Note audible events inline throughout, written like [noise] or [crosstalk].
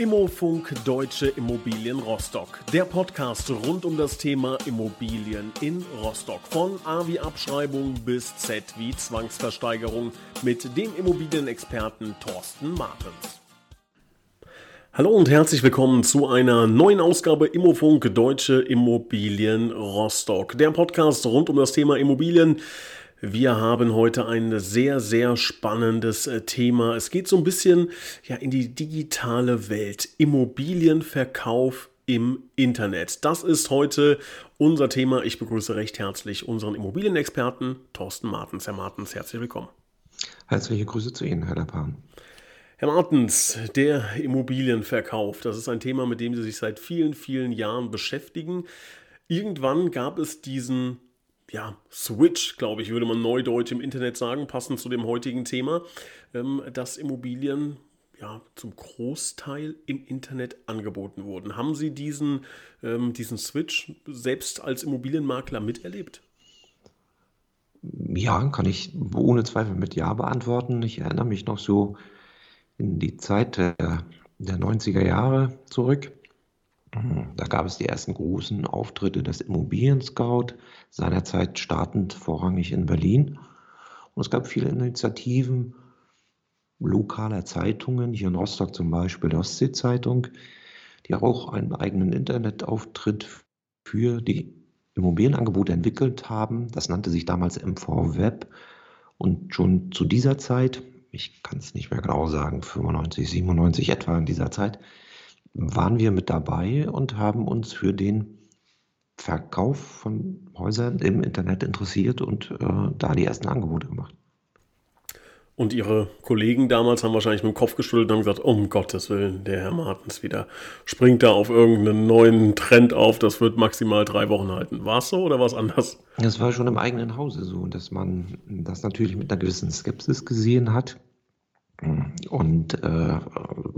Immofunk Deutsche Immobilien Rostock. Der Podcast rund um das Thema Immobilien in Rostock. Von A wie Abschreibung bis Z wie Zwangsversteigerung mit dem Immobilienexperten Thorsten Martens. Hallo und herzlich willkommen zu einer neuen Ausgabe Immofunk Deutsche Immobilien Rostock. Der Podcast rund um das Thema Immobilien. Wir haben heute ein sehr, sehr spannendes äh, Thema. Es geht so ein bisschen ja, in die digitale Welt. Immobilienverkauf im Internet. Das ist heute unser Thema. Ich begrüße recht herzlich unseren Immobilienexperten Thorsten Martens. Herr Martens, herzlich willkommen. Herzliche Grüße zu Ihnen, Herr Lapan. Herr Martens, der Immobilienverkauf, das ist ein Thema, mit dem Sie sich seit vielen, vielen Jahren beschäftigen. Irgendwann gab es diesen ja, Switch, glaube ich, würde man neudeutsch im Internet sagen, passend zu dem heutigen Thema, ähm, dass Immobilien ja, zum Großteil im Internet angeboten wurden. Haben Sie diesen, ähm, diesen Switch selbst als Immobilienmakler miterlebt? Ja, kann ich ohne Zweifel mit Ja beantworten. Ich erinnere mich noch so in die Zeit der, der 90er Jahre zurück. Da gab es die ersten großen Auftritte des Immobilien Scout, seinerzeit startend vorrangig in Berlin. Und es gab viele Initiativen lokaler Zeitungen, hier in Rostock zum Beispiel die Ostsee-Zeitung, die auch einen eigenen Internetauftritt für die Immobilienangebote entwickelt haben. Das nannte sich damals MV Web. Und schon zu dieser Zeit, ich kann es nicht mehr genau sagen, 95, 97 etwa in dieser Zeit, waren wir mit dabei und haben uns für den Verkauf von Häusern im Internet interessiert und äh, da die ersten Angebote gemacht. Und Ihre Kollegen damals haben wahrscheinlich mit dem Kopf geschüttelt und haben gesagt, um Gottes Willen, der Herr Martens wieder springt da auf irgendeinen neuen Trend auf, das wird maximal drei Wochen halten. War es so oder war es anders? Das war schon im eigenen Hause so, dass man das natürlich mit einer gewissen Skepsis gesehen hat und äh,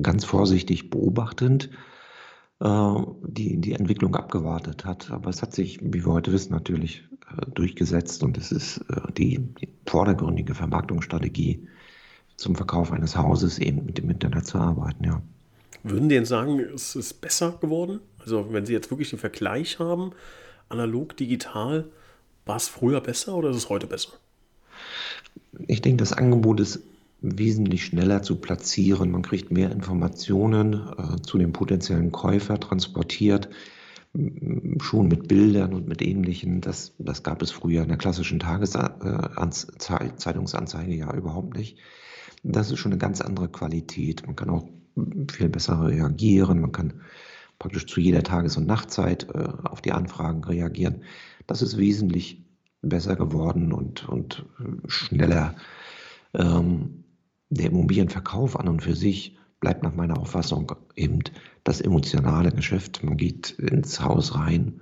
ganz vorsichtig beobachtend äh, die, die Entwicklung abgewartet hat. Aber es hat sich, wie wir heute wissen, natürlich äh, durchgesetzt und es ist äh, die, die vordergründige Vermarktungsstrategie zum Verkauf eines Hauses eben mit dem Internet zu arbeiten, ja. Würden Sie denn sagen, es ist besser geworden? Also wenn Sie jetzt wirklich den Vergleich haben, analog, digital, war es früher besser oder ist es heute besser? Ich denke, das Angebot ist wesentlich schneller zu platzieren. Man kriegt mehr Informationen äh, zu dem potenziellen Käufer transportiert, schon mit Bildern und mit ähnlichen. Das, das gab es früher in der klassischen Tageszeitungsanzeige ja überhaupt nicht. Das ist schon eine ganz andere Qualität. Man kann auch viel besser reagieren. Man kann praktisch zu jeder Tages- und Nachtzeit äh, auf die Anfragen reagieren. Das ist wesentlich besser geworden und, und schneller. Ähm, der Immobilienverkauf an und für sich bleibt nach meiner Auffassung eben das emotionale Geschäft. Man geht ins Haus rein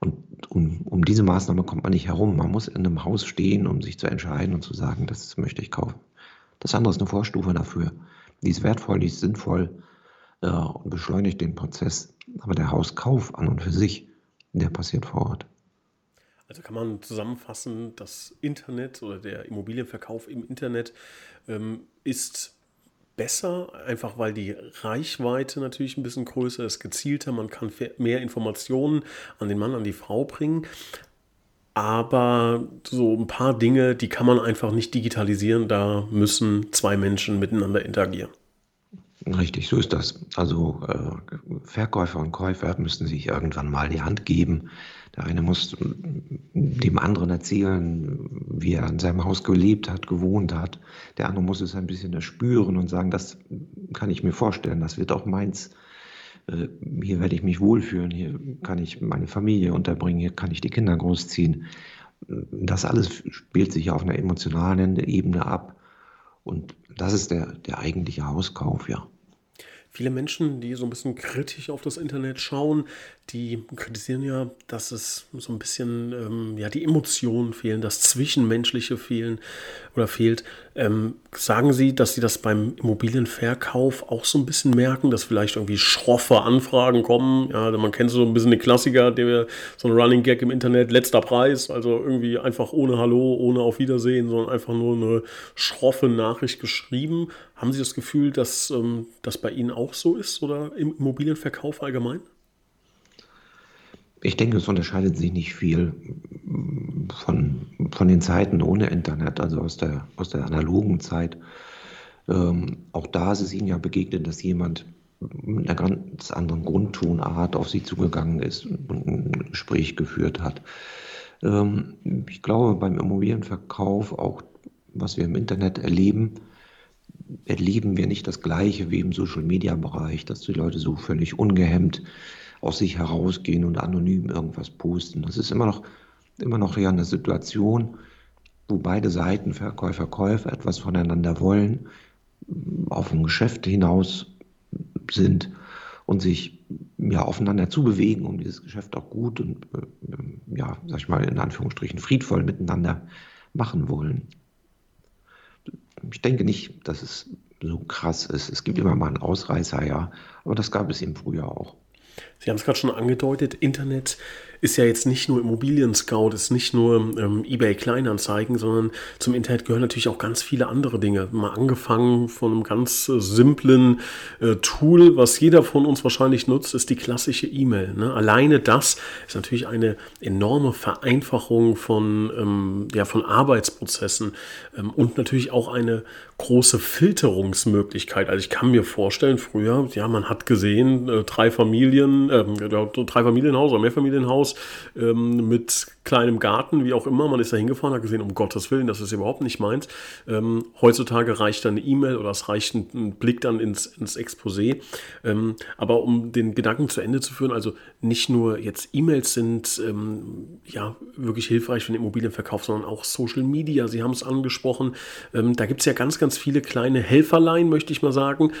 und um, um diese Maßnahme kommt man nicht herum. Man muss in einem Haus stehen, um sich zu entscheiden und zu sagen, das möchte ich kaufen. Das andere ist eine Vorstufe dafür. Die ist wertvoll, die ist sinnvoll äh, und beschleunigt den Prozess. Aber der Hauskauf an und für sich, der passiert vor Ort. Also kann man zusammenfassen, das Internet oder der Immobilienverkauf im Internet ähm, ist besser, einfach weil die Reichweite natürlich ein bisschen größer ist, gezielter, man kann mehr Informationen an den Mann, an die Frau bringen. Aber so ein paar Dinge, die kann man einfach nicht digitalisieren, da müssen zwei Menschen miteinander interagieren. Richtig, so ist das. Also äh, Verkäufer und Käufer müssen sich irgendwann mal die Hand geben. Der eine muss dem anderen erzählen, wie er in seinem Haus gelebt hat, gewohnt hat. Der andere muss es ein bisschen erspüren und sagen, das kann ich mir vorstellen, das wird auch meins. Äh, hier werde ich mich wohlfühlen, hier kann ich meine Familie unterbringen, hier kann ich die Kinder großziehen. Das alles spielt sich auf einer emotionalen Ebene ab. Und das ist der, der eigentliche Hauskauf, ja. Viele Menschen, die so ein bisschen kritisch auf das Internet schauen, die kritisieren ja, dass es so ein bisschen, ähm, ja, die Emotionen fehlen, das Zwischenmenschliche fehlen oder fehlt. Ähm, sagen Sie, dass Sie das beim Immobilienverkauf auch so ein bisschen merken, dass vielleicht irgendwie schroffe Anfragen kommen? Ja, man kennt so ein bisschen den Klassiker, der so ein Running Gag im Internet, letzter Preis, also irgendwie einfach ohne Hallo, ohne Auf Wiedersehen, sondern einfach nur eine schroffe Nachricht geschrieben. Haben Sie das Gefühl, dass ähm, das bei Ihnen auch so ist oder im Immobilienverkauf allgemein? Ich denke, es unterscheidet sich nicht viel von, von den Zeiten ohne Internet, also aus der, aus der analogen Zeit. Ähm, auch da ist es Ihnen ja begegnet, dass jemand mit einer ganz anderen Grundtonart auf Sie zugegangen ist und ein Gespräch geführt hat. Ähm, ich glaube, beim Immobilienverkauf, auch was wir im Internet erleben, erleben wir nicht das Gleiche wie im Social-Media-Bereich, dass die Leute so völlig ungehemmt aus sich herausgehen und anonym irgendwas posten. Das ist immer noch, immer noch ja eine Situation, wo beide Seiten, Verkäufer, Käufer, etwas voneinander wollen, auf ein Geschäft hinaus sind und sich ja aufeinander zubewegen, um dieses Geschäft auch gut und äh, ja, sag ich mal in Anführungsstrichen friedvoll miteinander machen wollen. Ich denke nicht, dass es so krass ist. Es gibt immer mal einen Ausreißer, ja, aber das gab es im Frühjahr auch. Sie haben es gerade schon angedeutet, Internet ist ja jetzt nicht nur Immobilien-Scout, ist nicht nur ähm, eBay Kleinanzeigen, sondern zum Internet gehören natürlich auch ganz viele andere Dinge. Mal angefangen von einem ganz äh, simplen äh, Tool, was jeder von uns wahrscheinlich nutzt, ist die klassische E-Mail. Ne? Alleine das ist natürlich eine enorme Vereinfachung von, ähm, ja, von Arbeitsprozessen ähm, und natürlich auch eine große Filterungsmöglichkeit. Also ich kann mir vorstellen, früher, ja, man hat gesehen, äh, drei Familien, äh, drei Familienhaus oder Mehrfamilienhaus, ähm, mit kleinem Garten, wie auch immer. Man ist da hingefahren, hat gesehen, um Gottes Willen, das ist überhaupt nicht meins. Ähm, heutzutage reicht dann eine E-Mail oder es reicht ein, ein, Blick dann ins, ins Exposé. Ähm, aber um den Gedanken zu Ende zu führen, also nicht nur jetzt E-Mails sind ähm, ja wirklich hilfreich für den Immobilienverkauf, sondern auch Social Media. Sie haben es angesprochen. Ähm, da gibt es ja ganz, ganz viele kleine Helferlein, möchte ich mal sagen,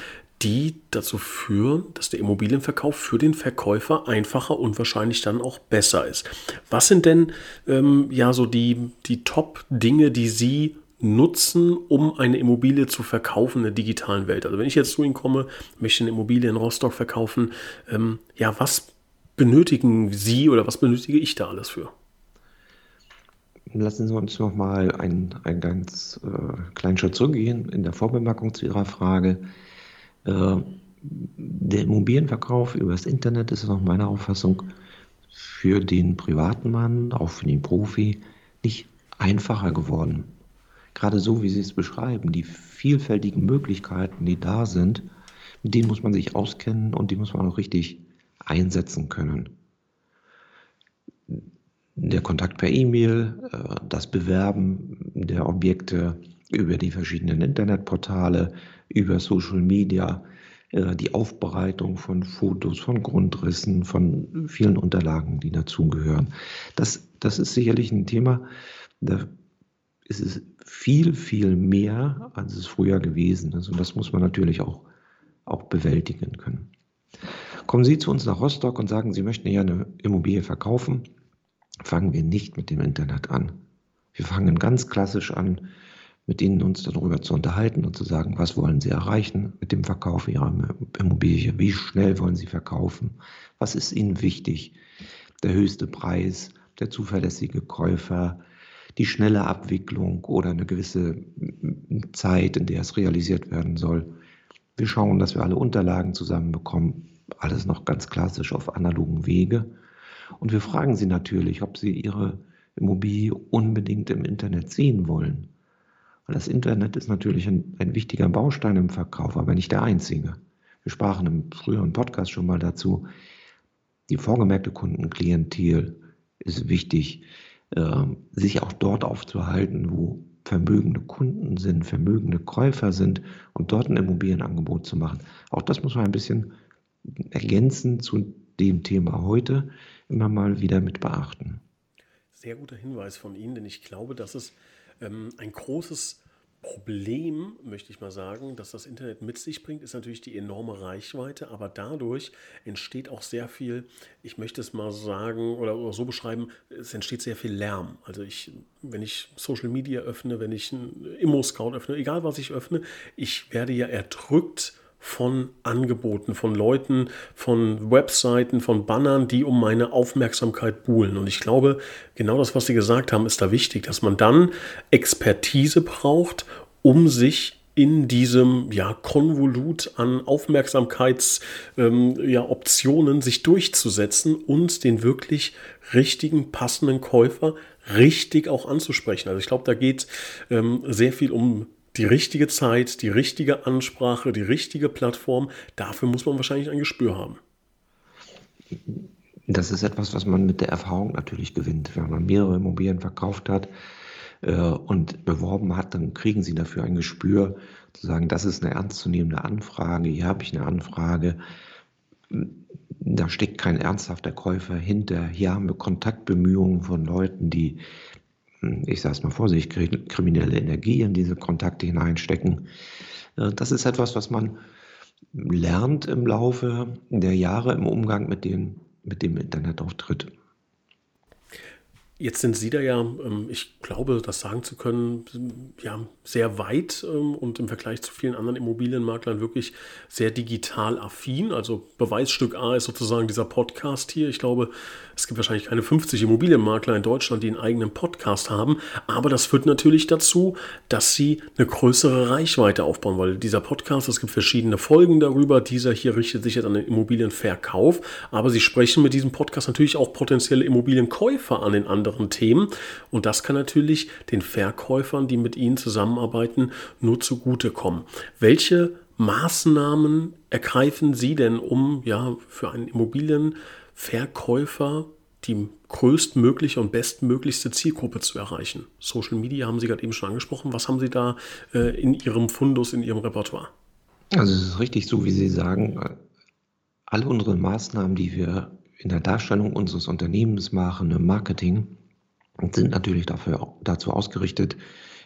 die dazu führen, dass der Immobilienverkauf für den Verkäufer einfacher und wahrscheinlich dann auch besser ist. Was sind denn ähm, ja so die, die Top-Dinge, die Sie nutzen, um eine Immobilie zu verkaufen in der digitalen Welt? Also wenn ich jetzt zu Ihnen komme, möchte eine Immobilie in Rostock verkaufen, ähm, ja, was benötigen Sie oder was benötige ich da alles für? Lassen Sie uns noch mal einen, einen ganz äh, kleinen Schritt zurückgehen in der Vorbemerkung zu Ihrer Frage. Äh, der Immobilienverkauf übers Internet ist nach meiner Auffassung für den privaten Mann, auch für den Profi, nicht einfacher geworden. Gerade so, wie Sie es beschreiben, die vielfältigen Möglichkeiten, die da sind, mit denen muss man sich auskennen und die muss man auch richtig einsetzen können. Der Kontakt per E-Mail, äh, das Bewerben der Objekte über die verschiedenen Internetportale, über Social Media, die Aufbereitung von Fotos, von Grundrissen, von vielen Unterlagen, die dazugehören. Das, das ist sicherlich ein Thema, da ist es viel, viel mehr, als es früher gewesen ist. Und das muss man natürlich auch, auch bewältigen können. Kommen Sie zu uns nach Rostock und sagen, Sie möchten ja eine Immobilie verkaufen, fangen wir nicht mit dem Internet an. Wir fangen ganz klassisch an mit ihnen uns darüber zu unterhalten und zu sagen, was wollen sie erreichen mit dem Verkauf ihrer Immobilie, wie schnell wollen sie verkaufen, was ist ihnen wichtig, der höchste Preis, der zuverlässige Käufer, die schnelle Abwicklung oder eine gewisse Zeit, in der es realisiert werden soll. Wir schauen, dass wir alle Unterlagen zusammenbekommen, alles noch ganz klassisch auf analogen Wege. Und wir fragen sie natürlich, ob sie ihre Immobilie unbedingt im Internet sehen wollen. Weil das Internet ist natürlich ein, ein wichtiger Baustein im Verkauf, aber nicht der einzige. Wir sprachen im früheren Podcast schon mal dazu, die vorgemerkte Kundenklientel ist wichtig, äh, sich auch dort aufzuhalten, wo vermögende Kunden sind, vermögende Käufer sind und dort ein Immobilienangebot zu machen. Auch das muss man ein bisschen ergänzen zu dem Thema heute immer mal wieder mit beachten. Sehr guter Hinweis von Ihnen, denn ich glaube, dass es ähm, ein großes Problem, möchte ich mal sagen, dass das Internet mit sich bringt, ist natürlich die enorme Reichweite, aber dadurch entsteht auch sehr viel, ich möchte es mal sagen oder, oder so beschreiben, es entsteht sehr viel Lärm. Also ich, wenn ich Social Media öffne, wenn ich einen Immo-Scout öffne, egal was ich öffne, ich werde ja erdrückt von Angeboten, von Leuten, von Webseiten, von Bannern, die um meine Aufmerksamkeit buhlen. Und ich glaube, genau das, was Sie gesagt haben, ist da wichtig, dass man dann Expertise braucht, um sich in diesem ja, Konvolut an Aufmerksamkeitsoptionen ähm, ja, sich durchzusetzen und den wirklich richtigen, passenden Käufer richtig auch anzusprechen. Also ich glaube, da geht ähm, sehr viel um die richtige Zeit, die richtige Ansprache, die richtige Plattform, dafür muss man wahrscheinlich ein Gespür haben. Das ist etwas, was man mit der Erfahrung natürlich gewinnt. Wenn man mehrere Immobilien verkauft hat äh, und beworben hat, dann kriegen Sie dafür ein Gespür, zu sagen, das ist eine ernstzunehmende Anfrage, hier habe ich eine Anfrage, da steckt kein ernsthafter Käufer hinter, hier haben wir Kontaktbemühungen von Leuten, die ich sage es mal vorsichtig, kriminelle Energie in diese Kontakte hineinstecken. Äh, das ist etwas, was man lernt im Laufe der Jahre im Umgang mit, den, mit dem Internetauftritt. Jetzt sind Sie da ja, ähm, ich glaube, das sagen zu können, ja, sehr weit ähm, und im Vergleich zu vielen anderen Immobilienmaklern wirklich sehr digital affin. Also Beweisstück A ist sozusagen dieser Podcast hier. Ich glaube, es gibt wahrscheinlich keine 50 Immobilienmakler in Deutschland, die einen eigenen Podcast haben. Aber das führt natürlich dazu, dass sie eine größere Reichweite aufbauen, weil dieser Podcast, es gibt verschiedene Folgen darüber. Dieser hier richtet sich jetzt an den Immobilienverkauf. Aber sie sprechen mit diesem Podcast natürlich auch potenzielle Immobilienkäufer an den anderen anderen Themen. Und das kann natürlich den Verkäufern, die mit ihnen zusammenarbeiten, nur zugutekommen. Welche Maßnahmen ergreifen Sie denn, um ja für einen Immobilienverkäufer die größtmögliche und bestmöglichste Zielgruppe zu erreichen? Social Media haben Sie gerade eben schon angesprochen. Was haben Sie da äh, in Ihrem Fundus, in Ihrem Repertoire? Also es ist richtig so, wie Sie sagen. Alle unsere Maßnahmen, die wir in der Darstellung unseres Unternehmens machen, im Marketing, sind natürlich dafür, dazu ausgerichtet,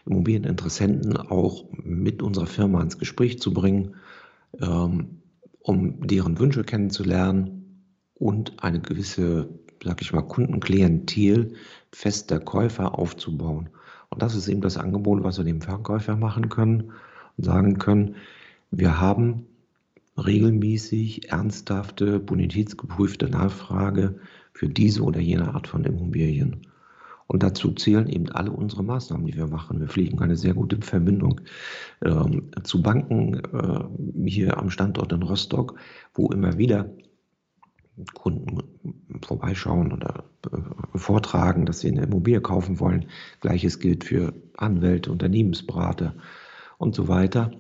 Immobilieninteressenten auch mit unserer Firma ins Gespräch zu bringen, ähm, um deren Wünsche kennenzulernen und eine gewisse, sag ich mal, Kundenklientel fester Käufer aufzubauen. Und das ist eben das Angebot, was wir dem Verkäufer machen können und sagen können, wir haben regelmäßig ernsthafte, bonitätsgeprüfte Nachfrage für diese oder jene Art von Immobilien. Und dazu zählen eben alle unsere Maßnahmen, die wir machen. Wir pflegen eine sehr gute Verbindung ähm, zu Banken äh, hier am Standort in Rostock, wo immer wieder Kunden vorbeischauen oder äh, vortragen, dass sie eine Immobilie kaufen wollen. Gleiches gilt für Anwälte, Unternehmensberater und so weiter.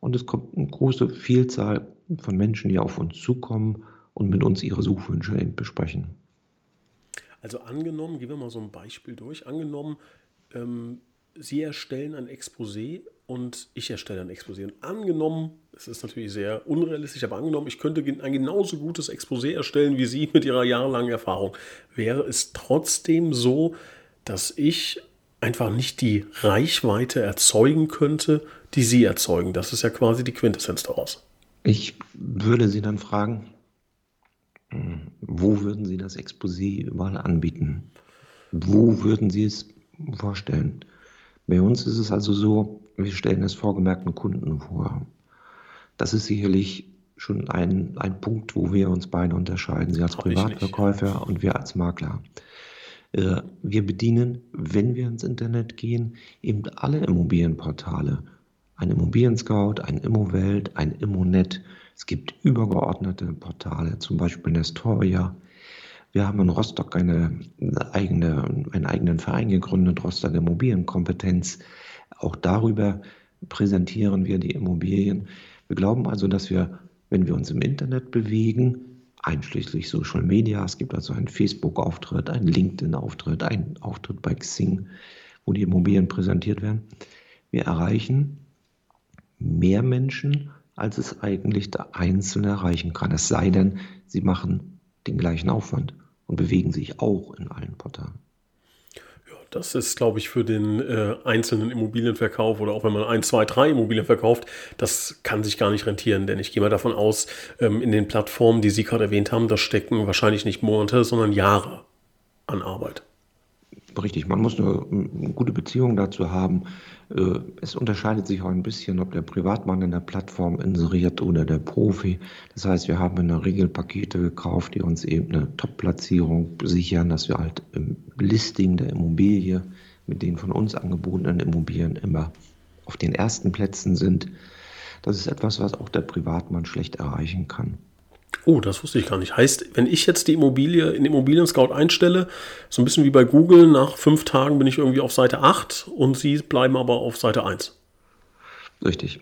Und es kommt eine große Vielzahl von Menschen, die auf uns zukommen und mit uns ihre Suchwünsche besprechen. Also angenommen, gehen wir mal so ein Beispiel durch. Angenommen, ähm, Sie erstellen ein Exposé und ich erstelle ein Exposé. Und angenommen, es ist natürlich sehr unrealistisch, aber angenommen, ich könnte ein genauso gutes Exposé erstellen wie Sie mit Ihrer jahrelangen Erfahrung, wäre es trotzdem so, dass ich einfach nicht die Reichweite erzeugen könnte, die Sie erzeugen. Das ist ja quasi die Quintessenz daraus. Ich würde Sie dann fragen, wo würden Sie das Exposé überall anbieten? Wo würden Sie es vorstellen? Bei uns ist es also so, wir stellen es vorgemerkten Kunden vor. Das ist sicherlich schon ein, ein Punkt, wo wir uns beide unterscheiden. Sie als Privatverkäufer und wir als Makler. Äh, wir bedienen, wenn wir ins Internet gehen, eben alle Immobilienportale. Ein Immobilien-Scout, ein Immowelt, ein Immonet, es gibt übergeordnete Portale, zum Beispiel Nestoria. Wir haben in Rostock eine eigene, einen eigenen Verein gegründet, Rostock Immobilienkompetenz. Auch darüber präsentieren wir die Immobilien. Wir glauben also, dass wir, wenn wir uns im Internet bewegen, einschließlich Social Media, es gibt also einen Facebook-Auftritt, einen LinkedIn-Auftritt, einen Auftritt bei Xing, wo die Immobilien präsentiert werden, wir erreichen mehr Menschen als es eigentlich der Einzelne erreichen kann. Es sei denn, sie machen den gleichen Aufwand und bewegen sich auch in allen Portalen. Das ist, glaube ich, für den äh, einzelnen Immobilienverkauf oder auch wenn man ein, zwei, drei Immobilien verkauft, das kann sich gar nicht rentieren. Denn ich gehe mal davon aus, ähm, in den Plattformen, die Sie gerade erwähnt haben, da stecken wahrscheinlich nicht Monate, sondern Jahre an Arbeit. Richtig, man muss eine, eine gute Beziehung dazu haben. Äh, es unterscheidet sich auch ein bisschen, ob der Privatmann in der Plattform inseriert oder der Profi. Das heißt, wir haben in der Regel Pakete gekauft, die uns eben eine Top-Platzierung sichern, dass wir halt im Listing der Immobilie mit den von uns angebotenen Immobilien immer auf den ersten Plätzen sind. Das ist etwas, was auch der Privatmann schlecht erreichen kann. Oh, das wusste ich gar nicht. Heißt, wenn ich jetzt die Immobilie in Immobilien Scout einstelle, so ein bisschen wie bei Google, nach fünf Tagen bin ich irgendwie auf Seite 8 und Sie bleiben aber auf Seite 1. Richtig.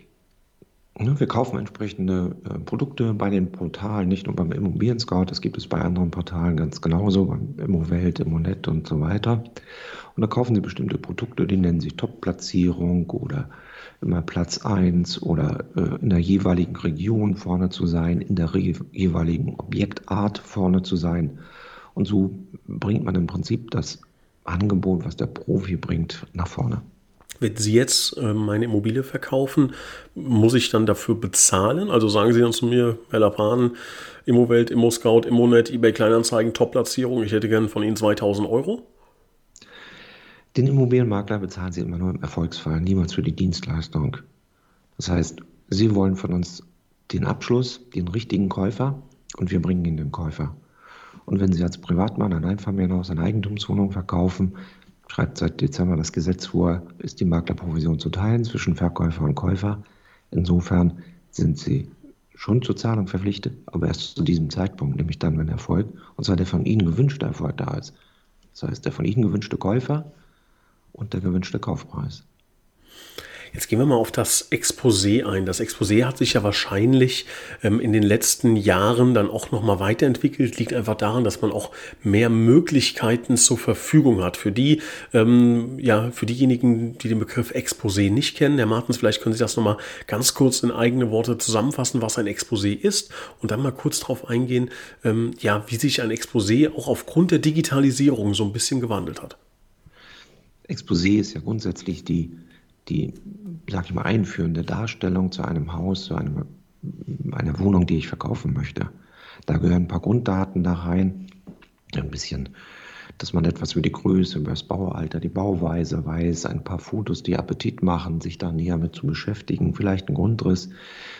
Wir kaufen entsprechende äh, Produkte bei den Portalen, nicht nur beim Immobilien Scout, das gibt es bei anderen Portalen ganz genauso, beim Immowelt, Immonet und so weiter. Und da kaufen Sie bestimmte Produkte, die nennen sich Top-Platzierung oder immer Platz 1 oder äh, in der jeweiligen Region vorne zu sein, in der jeweiligen Objektart vorne zu sein. Und so bringt man im Prinzip das Angebot, was der Profi bringt, nach vorne. Wenn Sie jetzt äh, meine Immobilie verkaufen, muss ich dann dafür bezahlen? Also sagen Sie dann zu mir, Herr Lapan, Immowelt, ImmoScout, Immonet, eBay Kleinanzeigen, Top-Platzierung, ich hätte gern von Ihnen 2000 Euro? Den Immobilienmakler bezahlen Sie immer nur im Erfolgsfall, niemals für die Dienstleistung. Das heißt, Sie wollen von uns den Abschluss, den richtigen Käufer und wir bringen Ihnen den Käufer. Und wenn Sie als Privatmann ein Einfamilienhaus, eine Eigentumswohnung verkaufen, schreibt seit Dezember das Gesetz vor, ist die Maklerprovision zu teilen zwischen Verkäufer und Käufer. Insofern sind Sie schon zur Zahlung verpflichtet, aber erst zu diesem Zeitpunkt, nämlich dann, wenn Erfolg, und zwar der von Ihnen gewünschte Erfolg da ist. Das heißt, der von Ihnen gewünschte Käufer und der gewünschte Kaufpreis. Jetzt gehen wir mal auf das Exposé ein. Das Exposé hat sich ja wahrscheinlich ähm, in den letzten Jahren dann auch nochmal weiterentwickelt. Liegt einfach daran, dass man auch mehr Möglichkeiten zur Verfügung hat. Für die, ähm, ja, für diejenigen, die den Begriff Exposé nicht kennen, Herr Martens, vielleicht können Sie das nochmal ganz kurz in eigene Worte zusammenfassen, was ein Exposé ist und dann mal kurz darauf eingehen, ähm, ja, wie sich ein Exposé auch aufgrund der Digitalisierung so ein bisschen gewandelt hat. Exposé ist ja grundsätzlich die, die, sag ich mal, einführende Darstellung zu einem Haus, zu einem, einer Wohnung, die ich verkaufen möchte. Da gehören ein paar Grunddaten da rein, ein bisschen, dass man etwas über die Größe, über das Baualter, die Bauweise weiß, ein paar Fotos, die Appetit machen, sich da näher mit zu beschäftigen, vielleicht ein Grundriss.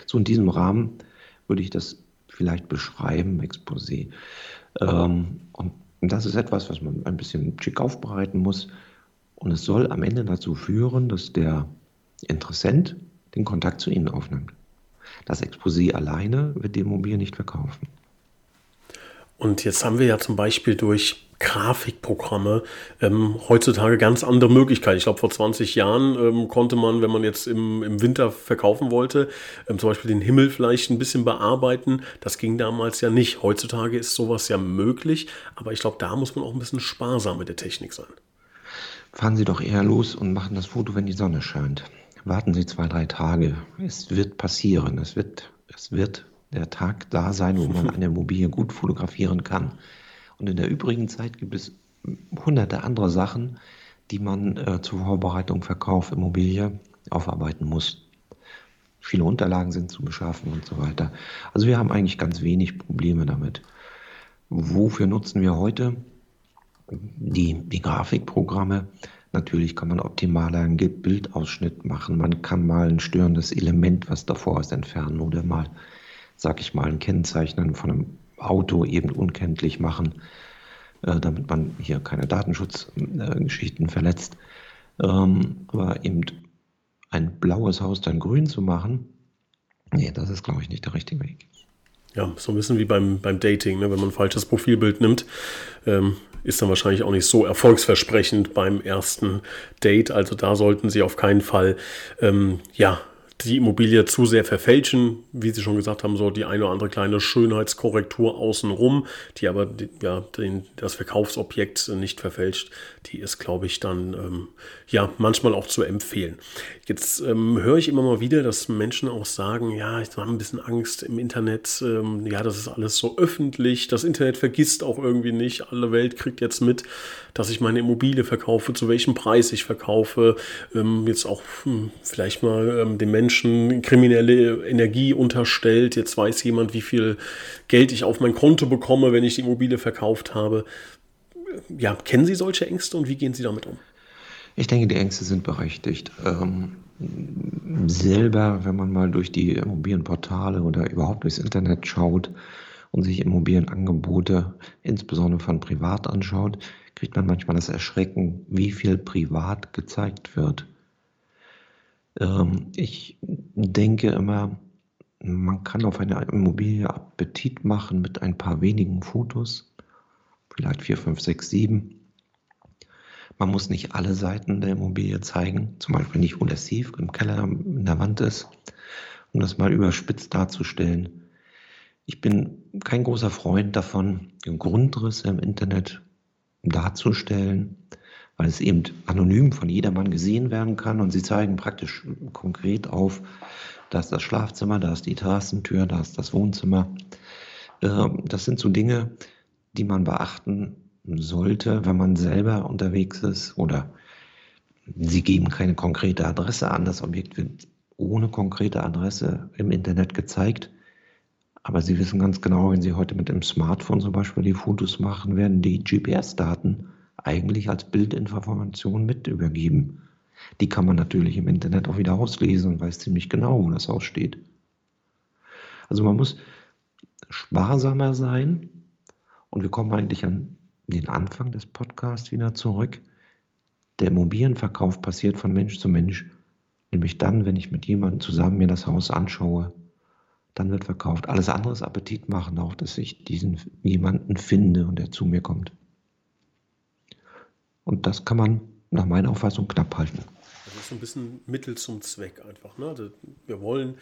So in diesem Rahmen würde ich das vielleicht beschreiben, Exposé. Ähm, und das ist etwas, was man ein bisschen schick aufbereiten muss und es soll am Ende dazu führen, dass der Interessent den Kontakt zu Ihnen aufnimmt. Das Exposé alleine wird die Immobilie nicht verkaufen. Und jetzt haben wir ja zum Beispiel durch Grafikprogramme ähm, heutzutage ganz andere Möglichkeiten. Ich glaube, vor 20 Jahren ähm, konnte man, wenn man jetzt im, im Winter verkaufen wollte, ähm, zum Beispiel den Himmel vielleicht ein bisschen bearbeiten. Das ging damals ja nicht. Heutzutage ist sowas ja möglich, aber ich glaube, da muss man auch ein bisschen sparsam mit der Technik sein. Fahren Sie doch eher los und machen das Foto, wenn die Sonne scheint. Warten Sie zwei, drei Tage. Es wird passieren. Es wird, es wird der Tag da sein, wo man [laughs] eine Immobilie gut fotografieren kann. Und in der übrigen Zeit gibt es hunderte andere Sachen, die man äh, zur Vorbereitung, Verkauf, Immobilie aufarbeiten muss. Viele Unterlagen sind zu beschaffen und so weiter. Also wir haben eigentlich ganz wenig Probleme damit. Wofür nutzen wir heute die, die Grafikprogramme. Natürlich kann man optimaler einen Bildausschnitt machen. Man kann mal ein störendes Element, was davor ist, entfernen oder mal, sag ich mal, ein Kennzeichnen von einem Auto eben unkenntlich machen, äh, damit man hier keine Datenschutzgeschichten äh, verletzt. Ähm, aber eben ein blaues Haus dann grün zu machen, nee, das ist, glaube ich, nicht der richtige Weg. Ja, so ein bisschen wie beim, beim Dating, ne? wenn man ein falsches Profilbild nimmt, ähm, ist dann wahrscheinlich auch nicht so erfolgsversprechend beim ersten Date. Also da sollten Sie auf keinen Fall ähm, ja, die Immobilie zu sehr verfälschen. Wie Sie schon gesagt haben, so die eine oder andere kleine Schönheitskorrektur außenrum, die aber ja, den, das Verkaufsobjekt nicht verfälscht, die ist, glaube ich, dann ähm, ja manchmal auch zu empfehlen. Jetzt ähm, höre ich immer mal wieder, dass Menschen auch sagen, ja, ich habe ein bisschen Angst im Internet, ähm, ja, das ist alles so öffentlich, das Internet vergisst auch irgendwie nicht, alle Welt kriegt jetzt mit, dass ich meine Immobilie verkaufe, zu welchem Preis ich verkaufe, ähm, jetzt auch hm, vielleicht mal ähm, den Menschen kriminelle Energie unterstellt. Jetzt weiß jemand, wie viel Geld ich auf mein Konto bekomme, wenn ich die Immobilie verkauft habe. Ja, kennen Sie solche Ängste und wie gehen Sie damit um? Ich denke, die Ängste sind berechtigt. Ähm, selber, wenn man mal durch die Immobilienportale oder überhaupt durchs Internet schaut und sich Immobilienangebote, insbesondere von privat anschaut, kriegt man manchmal das Erschrecken, wie viel privat gezeigt wird. Ähm, ich denke immer, man kann auf eine Immobilie Appetit machen mit ein paar wenigen Fotos, vielleicht vier, fünf, sechs, sieben. Man muss nicht alle Seiten der Immobilie zeigen, zum Beispiel nicht, wo der Sieve im Keller in der Wand ist, um das mal überspitzt darzustellen. Ich bin kein großer Freund davon, Grundrisse im Internet darzustellen, weil es eben anonym von jedermann gesehen werden kann und sie zeigen praktisch konkret auf, da ist das Schlafzimmer, da ist die Terrassentür, da ist das Wohnzimmer. Ähm, das sind so Dinge, die man beachten sollte, wenn man selber unterwegs ist oder sie geben keine konkrete Adresse an. Das Objekt wird ohne konkrete Adresse im Internet gezeigt. Aber Sie wissen ganz genau, wenn Sie heute mit dem Smartphone zum Beispiel die Fotos machen, werden die GPS-Daten eigentlich als Bildinformation mit übergeben. Die kann man natürlich im Internet auch wieder auslesen und weiß ziemlich genau, wo das aussteht. Also man muss sparsamer sein und wir kommen eigentlich an den Anfang des Podcasts wieder zurück. Der Immobilienverkauf passiert von Mensch zu Mensch, nämlich dann, wenn ich mit jemandem zusammen mir das Haus anschaue dann wird verkauft. Alles andere ist Appetit machen, auch dass ich diesen jemanden finde und der zu mir kommt. Und das kann man nach meiner Auffassung knapp halten. Das ist so ein bisschen Mittel zum Zweck einfach. Ne? Also wir wollen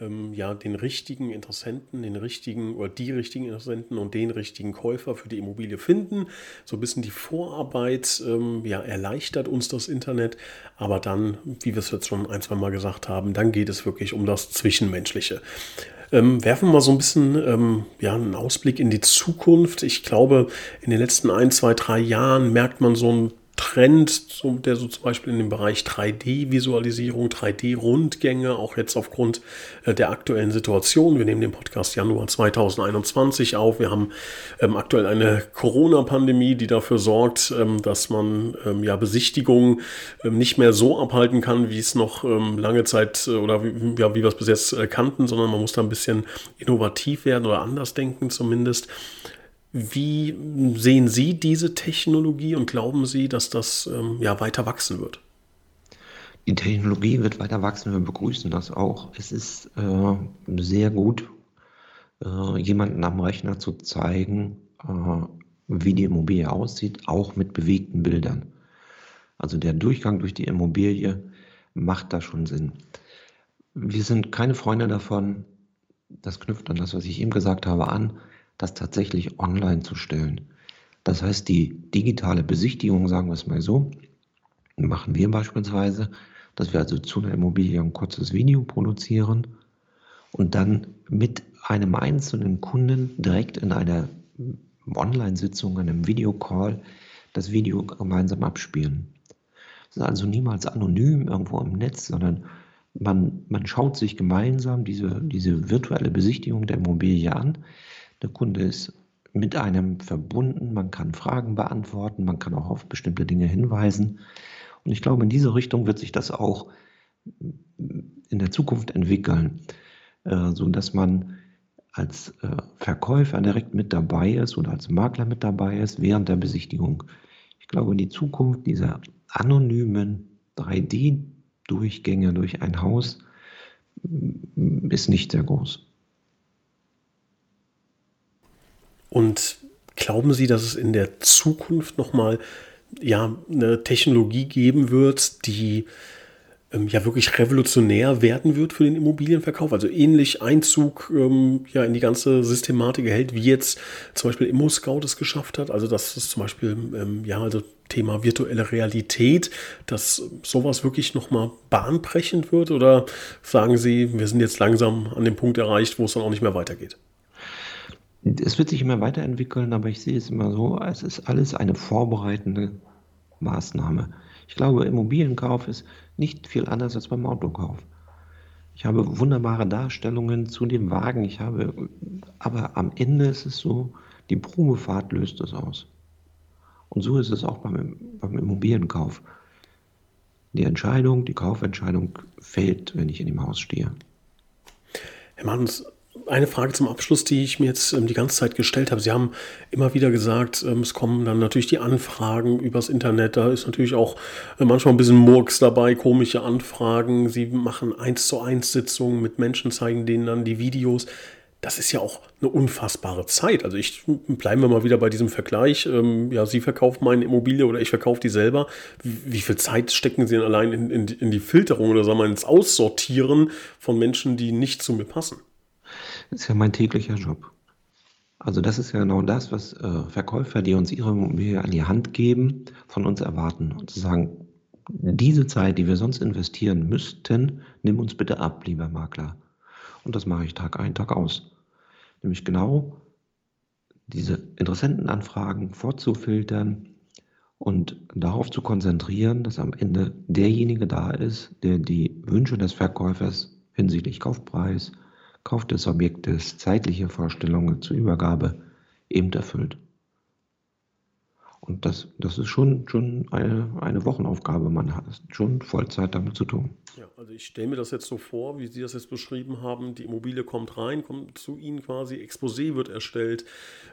ähm, ja den richtigen Interessenten, den richtigen oder die richtigen Interessenten und den richtigen Käufer für die Immobilie finden. So ein bisschen die Vorarbeit ähm, ja, erleichtert uns das Internet, aber dann, wie wir es jetzt schon ein, zwei Mal gesagt haben, dann geht es wirklich um das Zwischenmenschliche. Ähm, werfen wir mal so ein bisschen ähm, ja, einen Ausblick in die Zukunft. Ich glaube, in den letzten ein, zwei, drei Jahren merkt man so ein Trend, der so zum Beispiel in dem Bereich 3D-Visualisierung, 3D-Rundgänge, auch jetzt aufgrund äh, der aktuellen Situation. Wir nehmen den Podcast Januar 2021 auf. Wir haben ähm, aktuell eine Corona-Pandemie, die dafür sorgt, ähm, dass man ähm, ja Besichtigungen ähm, nicht mehr so abhalten kann, wie es noch ähm, lange Zeit äh, oder wie, ja, wie wir es bis jetzt äh, kannten, sondern man muss da ein bisschen innovativ werden oder anders denken zumindest. Wie sehen Sie diese Technologie und glauben Sie, dass das ähm, ja, weiter wachsen wird? Die Technologie wird weiter wachsen, wir begrüßen das auch. Es ist äh, sehr gut, äh, jemanden am Rechner zu zeigen, äh, wie die Immobilie aussieht, auch mit bewegten Bildern. Also der Durchgang durch die Immobilie macht da schon Sinn. Wir sind keine Freunde davon, das knüpft an das, was ich eben gesagt habe, an, das tatsächlich online zu stellen. Das heißt, die digitale Besichtigung, sagen wir es mal so, machen wir beispielsweise, dass wir also zu einer Immobilie ein kurzes Video produzieren und dann mit einem einzelnen Kunden direkt in einer Online-Sitzung, einem Videocall, das Video gemeinsam abspielen. Es ist also niemals anonym irgendwo im Netz, sondern man, man schaut sich gemeinsam diese, diese virtuelle Besichtigung der Immobilie an. Der Kunde ist mit einem verbunden, man kann Fragen beantworten, man kann auch auf bestimmte Dinge hinweisen. Und ich glaube, in diese Richtung wird sich das auch in der Zukunft entwickeln, äh, so dass man als äh, Verkäufer direkt mit dabei ist oder als Makler mit dabei ist während der Besichtigung. Ich glaube, die Zukunft dieser anonymen 3D-Durchgänge durch ein Haus ist nicht sehr groß. Und glauben Sie, dass es in der Zukunft nochmal ja, eine Technologie geben wird, die ähm, ja wirklich revolutionär werden wird für den Immobilienverkauf. Also ähnlich Einzug ähm, ja in die ganze Systematik erhält, wie jetzt zum Beispiel ImmoScout es geschafft hat. Also dass es zum Beispiel ähm, ja also Thema virtuelle Realität, dass sowas wirklich nochmal bahnbrechend wird? Oder sagen Sie, wir sind jetzt langsam an dem Punkt erreicht, wo es dann auch nicht mehr weitergeht? Es wird sich immer weiterentwickeln, aber ich sehe es immer so, es ist alles eine vorbereitende Maßnahme. Ich glaube, Immobilienkauf ist nicht viel anders als beim Autokauf. Ich habe wunderbare Darstellungen zu dem Wagen. Ich habe, aber am Ende ist es so, die Probefahrt löst es aus. Und so ist es auch beim, beim Immobilienkauf. Die Entscheidung, die Kaufentscheidung fällt, wenn ich in dem Haus stehe. Herr Manns, eine Frage zum Abschluss, die ich mir jetzt ähm, die ganze Zeit gestellt habe. Sie haben immer wieder gesagt, ähm, es kommen dann natürlich die Anfragen übers Internet. Da ist natürlich auch äh, manchmal ein bisschen Murks dabei, komische Anfragen. Sie machen eins zu eins Sitzungen mit Menschen, zeigen denen dann die Videos. Das ist ja auch eine unfassbare Zeit. Also ich bleiben wir mal wieder bei diesem Vergleich. Ähm, ja, Sie verkaufen meine Immobilie oder ich verkaufe die selber. Wie, wie viel Zeit stecken Sie denn allein in, in, in die Filterung oder sagen wir ins Aussortieren von Menschen, die nicht zu mir passen? Ist ja mein täglicher Job. Also das ist ja genau das, was äh, Verkäufer, die uns ihre Immobilie an die Hand geben, von uns erwarten. Und zu sagen, diese Zeit, die wir sonst investieren müssten, nimm uns bitte ab, lieber Makler. Und das mache ich Tag ein, Tag aus. Nämlich genau diese Interessentenanfragen vorzufiltern und darauf zu konzentrieren, dass am Ende derjenige da ist, der die Wünsche des Verkäufers hinsichtlich Kaufpreis, Kauf des Objektes zeitliche Vorstellungen zur Übergabe eben erfüllt. Und das, das ist schon, schon eine, eine Wochenaufgabe. Man hat schon Vollzeit damit zu tun. Ja, also ich stelle mir das jetzt so vor, wie Sie das jetzt beschrieben haben. Die Immobilie kommt rein, kommt zu Ihnen quasi, Exposé wird erstellt,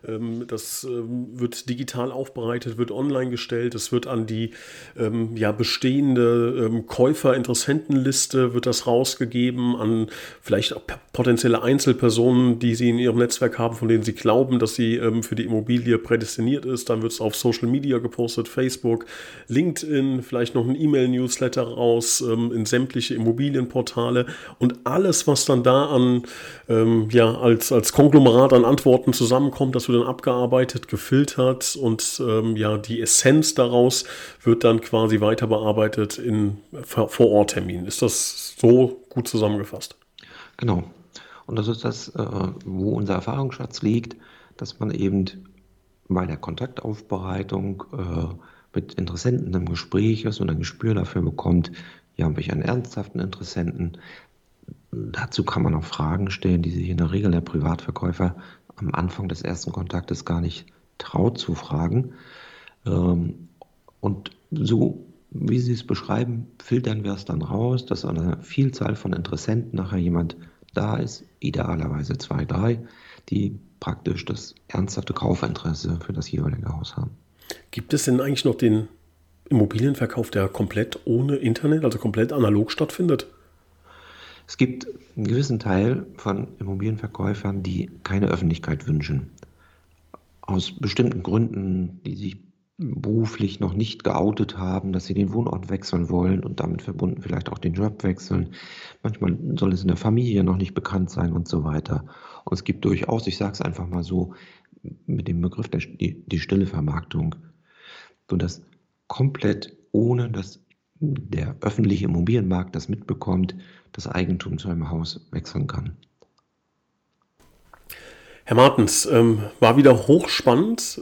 ähm, das ähm, wird digital aufbereitet, wird online gestellt, es wird an die ähm, ja, bestehende Käufer-Interessentenliste wird das rausgegeben, an vielleicht auch potenzielle Einzelpersonen, die Sie in Ihrem Netzwerk haben, von denen Sie glauben, dass sie für die Immobilie prädestiniert ist. Dann wird es auf Social Media gepostet, Facebook, LinkedIn, vielleicht noch ein E-Mail-Newsletter raus, in sämtlichen sämtliche Immobilienportale und alles, was dann da an, ähm, ja, als, als Konglomerat an Antworten zusammenkommt, das wird dann abgearbeitet, gefiltert und ähm, ja, die Essenz daraus wird dann quasi weiter bearbeitet in Vor-Ort-Terminen. Ist das so gut zusammengefasst? Genau. Und das ist das, äh, wo unser Erfahrungsschatz liegt, dass man eben bei der Kontaktaufbereitung äh, mit Interessenten im Gespräch ist und ein Gespür dafür bekommt, hier habe ich einen ernsthaften Interessenten. Dazu kann man auch Fragen stellen, die sich in der Regel der Privatverkäufer am Anfang des ersten Kontaktes gar nicht traut zu fragen. Ähm, und so, wie Sie es beschreiben, filtern wir es dann raus, dass an einer Vielzahl von Interessenten nachher jemand da ist, idealerweise zwei, drei, die praktisch das ernsthafte Kaufinteresse für das jeweilige Haus haben. Gibt es denn eigentlich noch den Immobilienverkauf, der komplett ohne Internet, also komplett analog stattfindet? Es gibt einen gewissen Teil von Immobilienverkäufern, die keine Öffentlichkeit wünschen. Aus bestimmten Gründen, die sich beruflich noch nicht geoutet haben, dass sie den Wohnort wechseln wollen und damit verbunden vielleicht auch den Job wechseln. Manchmal soll es in der Familie noch nicht bekannt sein und so weiter. Und es gibt durchaus, ich sage es einfach mal so, mit dem Begriff der, die, die stille Vermarktung, so dass komplett ohne dass der öffentliche Immobilienmarkt das mitbekommt, das Eigentum zu einem Haus wechseln kann. Herr Martens, ähm, war wieder hochspannend.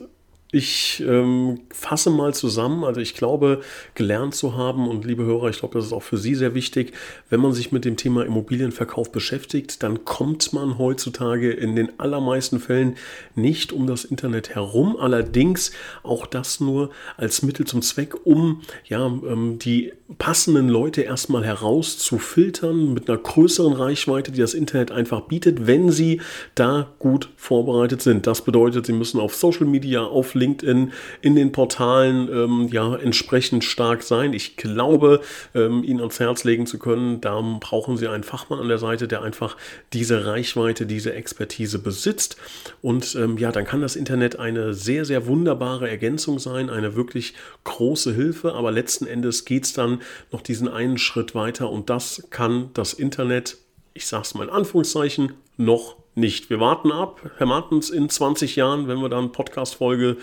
Ich ähm, fasse mal zusammen, also ich glaube, gelernt zu haben und liebe Hörer, ich glaube, das ist auch für Sie sehr wichtig, wenn man sich mit dem Thema Immobilienverkauf beschäftigt, dann kommt man heutzutage in den allermeisten Fällen nicht um das Internet herum, allerdings auch das nur als Mittel zum Zweck, um ja, ähm, die passenden Leute erstmal herauszufiltern mit einer größeren Reichweite, die das Internet einfach bietet, wenn sie da gut vorbereitet sind. Das bedeutet, sie müssen auf Social Media, auf LinkedIn, in den Portalen ähm, ja entsprechend stark sein. Ich glaube, ähm, Ihnen ans Herz legen zu können, da brauchen Sie einen Fachmann an der Seite, der einfach diese Reichweite, diese Expertise besitzt. Und ähm, ja, dann kann das Internet eine sehr, sehr wunderbare Ergänzung sein, eine wirklich große Hilfe. Aber letzten Endes geht es dann noch diesen einen Schritt weiter und das kann das Internet, ich sage es mal in Anführungszeichen, noch nicht. Wir warten ab, Herr Martens, in 20 Jahren, wenn wir dann Podcast-Folge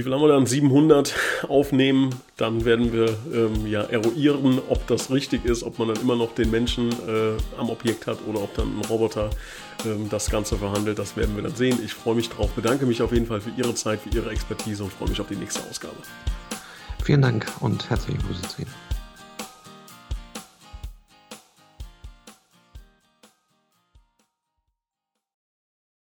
wie viel haben wir dann? 700 aufnehmen. Dann werden wir ähm, ja eruieren, ob das richtig ist, ob man dann immer noch den Menschen äh, am Objekt hat oder ob dann ein Roboter ähm, das Ganze verhandelt. Das werden wir dann sehen. Ich freue mich drauf, bedanke mich auf jeden Fall für Ihre Zeit, für Ihre Expertise und freue mich auf die nächste Ausgabe. Vielen Dank und herzliche Grüße zu Ihnen.